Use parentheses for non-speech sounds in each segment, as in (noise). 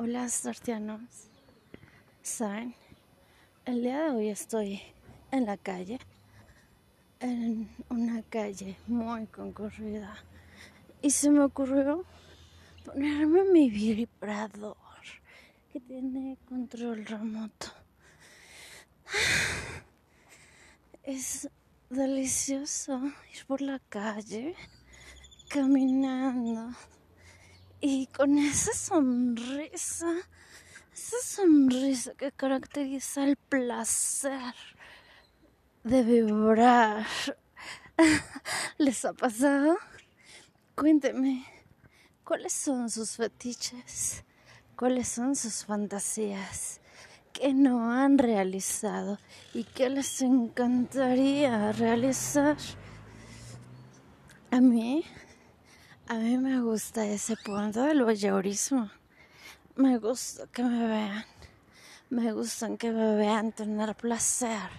Hola, sartianos. ¿Saben? El día de hoy estoy en la calle, en una calle muy concurrida, y se me ocurrió ponerme mi vibrador que tiene control remoto. Es delicioso ir por la calle caminando y con esa sonrisa, esa sonrisa que caracteriza el placer de vibrar. (laughs) ¿Les ha pasado? Cuénteme, ¿cuáles son sus fetiches? ¿Cuáles son sus fantasías? ¿Qué no han realizado y qué les encantaría realizar? A mí a mí me gusta ese punto del voyeurismo. Me gusta que me vean. Me gustan que me vean tener placer,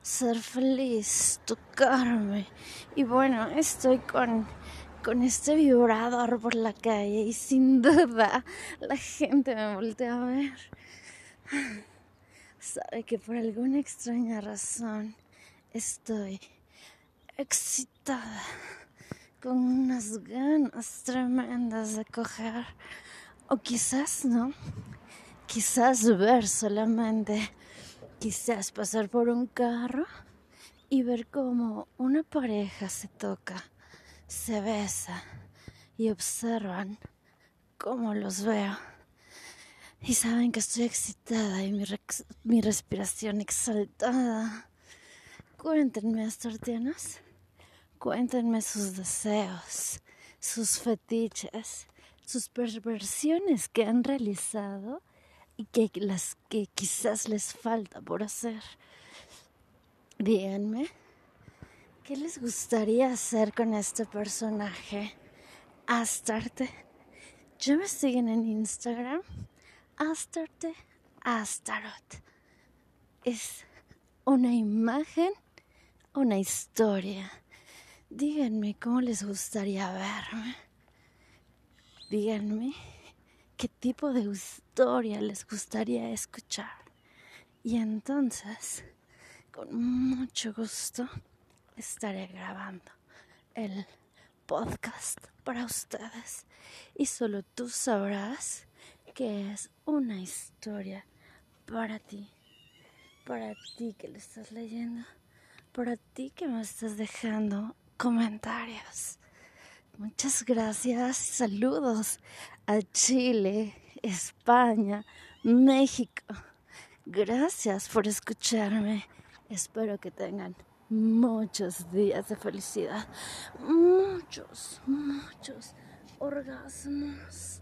ser feliz, tocarme. Y bueno, estoy con, con este vibrador por la calle y sin duda la gente me voltea a ver. Sabe que por alguna extraña razón estoy excitada con ganas tremendas de coger. O quizás no. Quizás ver solamente. Quizás pasar por un carro y ver cómo una pareja se toca, se besa y observan cómo los veo. Y saben que estoy excitada y mi, mi respiración exaltada. Cuéntenme, astortianas. Cuéntenme sus deseos, sus fetiches, sus perversiones que han realizado y que las que quizás les falta por hacer. Díganme, ¿qué les gustaría hacer con este personaje? Astarte. Yo me siguen en Instagram. Astarte Astarot. Es una imagen, una historia Díganme cómo les gustaría verme. Díganme qué tipo de historia les gustaría escuchar. Y entonces, con mucho gusto, estaré grabando el podcast para ustedes. Y solo tú sabrás que es una historia para ti. Para ti que le estás leyendo. Para ti que me estás dejando comentarios. Muchas gracias. Saludos a Chile, España, México. Gracias por escucharme. Espero que tengan muchos días de felicidad. Muchos, muchos orgasmos.